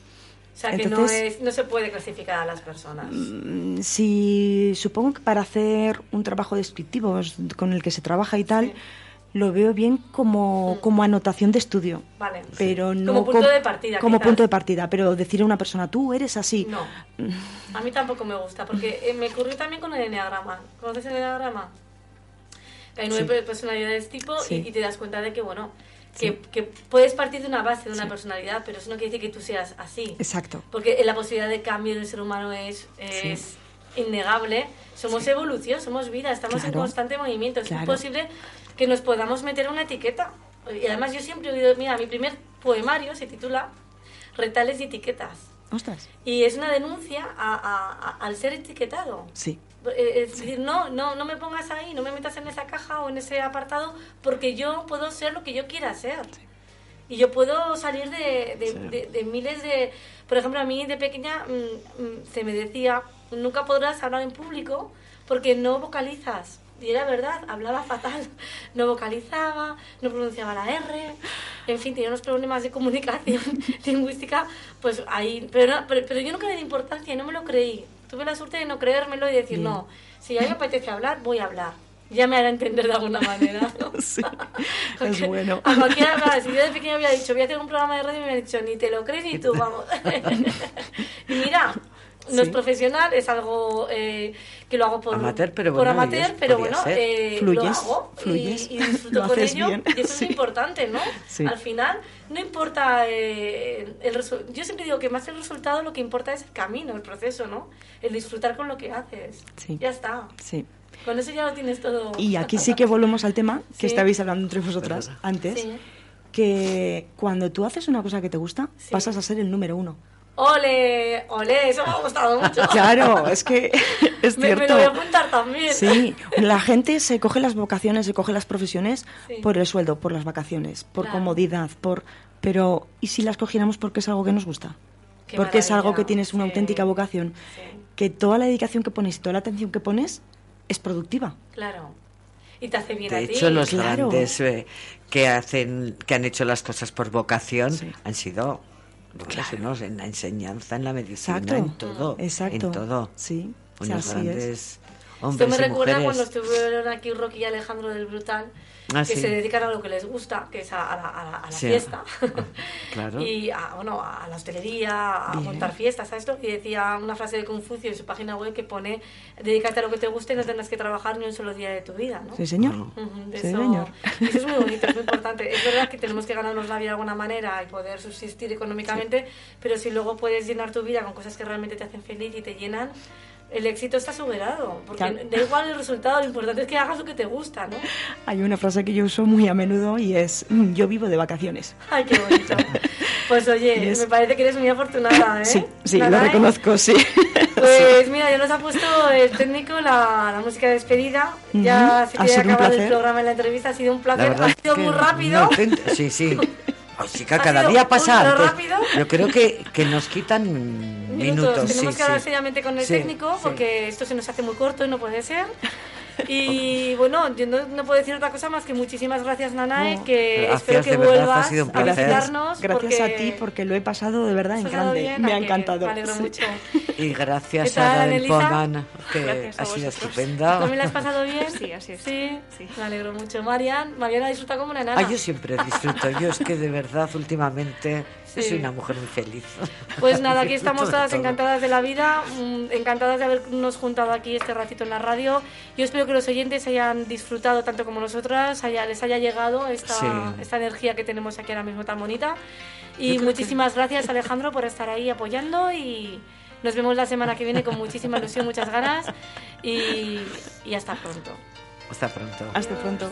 sea, que no, es, no se puede clasificar a las personas. Mm, Si supongo que para hacer un trabajo descriptivo es con el que se trabaja y tal, Sí. Lo veo bien como, como anotación de estudio. Vale. Pero no Como punto com- de partida, Como quizás. punto de partida, pero decir a una persona, tú eres así. No. A mí tampoco me gusta, porque eh, me ocurrió también con el enneagrama. ¿Conoces el enneagrama? Hay nueve personalidades tipo y- Sí. y, te das cuenta de que, bueno, que, que puedes partir de una base, de una personalidad, pero eso no quiere decir que tú seas así. Exacto. Porque la posibilidad de cambio del ser humano es, es innegable. Somos evolución, somos vida, estamos en constante movimiento. Es Claro. imposible que nos podamos meter una etiqueta. Y además yo siempre he oído, mira, mi primer poemario se titula Retales y etiquetas. Ostras. Y es una denuncia a- a- a- al ser etiquetado. Sí. Eh, Es decir, no, no, no me pongas ahí, no me metas en esa caja o en ese apartado, porque yo puedo ser lo que yo quiera ser. Y yo puedo salir de, de- de- de miles de... Por ejemplo, a mí de pequeña mm, mm, se me decía, nunca podrás hablar en público porque no vocalizas. Y era verdad, hablaba fatal. No vocalizaba, no pronunciaba la R. En fin, tenía unos problemas de comunicación lingüística. Pues ahí... Pero, no- pero, pero yo nunca le di importancia y no me lo creí. Tuve la suerte de no creérmelo y decir, no, si a mí me apetece hablar, voy a hablar. Ya me hará entender de alguna manera. ¿no? Sí, es bueno. A cualquiera, claro, si yo de pequeña hubiera dicho, voy a hacer un programa de radio, me hubiera dicho, ni te lo crees ni tú, vamos. y mira, no es profesional, es algo eh, que lo hago por Amateur, pero por bueno, amateur, pero eh, Fluyes, lo hago y- fluyes, y, disfruto lo con ello. bien, Y eso sí. es importante, ¿no? Sí. Al final, no importa eh, el resu- Yo siempre digo que más que el resultado, lo que importa es el camino, el proceso, ¿no? El disfrutar con lo que haces. Sí. Ya está. Sí. Con eso ya lo tienes todo. Y aquí sí que volvemos al tema que Sí. estabais hablando entre vosotras antes, Sí. que cuando tú haces una cosa que te gusta, Sí. pasas a ser el número uno. ¡Ole! ¡Ole! Eso me ha gustado mucho. Claro, es que es me, me cierto. lo voy a apuntar también. Sí, la gente se coge las vocaciones, se coge las profesiones Sí. por el sueldo, por las vacaciones, por Claro. comodidad, por pero ¿y si las cogiéramos porque es algo que nos gusta? Qué porque es algo que tienes una sí, auténtica vocación, sí. que toda la dedicación que pones y toda la atención que pones es productiva. Claro. Y te hace bien a De ti. hecho, los claro. grandes eh, que hacen, que han hecho las cosas por vocación Sí. han sido unos en la enseñanza, en la medicina, Exacto. en todo, Exacto. en todo. Sí, Unos así es. Esto me y recuerda mujeres. cuando estuvieron aquí Rocky y Alejandro del Brutal, Ah, que sí. se dedican a lo que les gusta, que es a, a la, a a la Sí. fiesta. Claro. Y a, bueno, a la hostelería, a Bien. montar fiestas, a esto. Y decía una frase de Confucio en su página web que pone, dedícate a lo que te guste y no tendrás que trabajar ni un solo día de tu vida, ¿no? Sí, señor. De Sí, eso, señor. eso es muy bonito, es muy importante. Es verdad que tenemos que ganarnos la vida de alguna manera y poder subsistir económicamente, pero si luego puedes llenar tu vida con cosas que realmente te hacen feliz y te llenan, el éxito está asegurado. Porque Claro. da igual el resultado, lo importante es que hagas lo que te gusta, ¿no? Hay una frase que yo uso muy a menudo y es "Mm, yo vivo de vacaciones. Ay, qué bonito. Pues oye, me parece que eres muy afortunada, ¿eh? Sí, sí, lo reconozco, sí. Pues mira, ya nos ha puesto el técnico la, la música de despedida. Ya Ujú, se ha quiere sido un acabar el placer. programa en la entrevista. Ha sido un La placer. Ha sido muy rápido. auténtico- Sí, sí. Que Ha cada sido día pasa. Yo creo que, que nos quitan Minutos. minutos. Tenemos sí, que hablar sí. seriamente con el Sí, técnico sí. porque esto se nos hace muy corto y no puede ser. Y bueno, yo no, no puedo decir otra cosa más que muchísimas gracias, Nanae, No, que gracias, espero que verdad, ha vuelvas sido un a visitarnos. Gracias a ti porque lo he pasado de verdad en ¿Has pasado grande. bien? Me ha encantado. Me alegro sí. mucho. Y gracias ¿Qué tal, a la del Elisa? Poman, que Gracias ha sido estupenda. ¿También la has pasado bien? Sí, así es. Sí, Sí. me alegro mucho. Marian, Mariana disfruta como una enana. Ah, yo siempre disfruto. Yo es que de verdad últimamente Sí. soy una mujer muy feliz. Pues nada, aquí estamos todas encantadas de la vida, mm, encantadas de habernos juntado aquí este ratito en la radio. Yo espero que los oyentes hayan disfrutado tanto como nosotras, haya, les haya llegado esta, Sí. esta energía que tenemos aquí ahora mismo tan bonita. Y muchísimas gracias Alejandro por estar ahí apoyando y nos vemos la semana que viene con muchísima ilusión, muchas ganas y, y hasta pronto. Hasta pronto. Hasta pronto.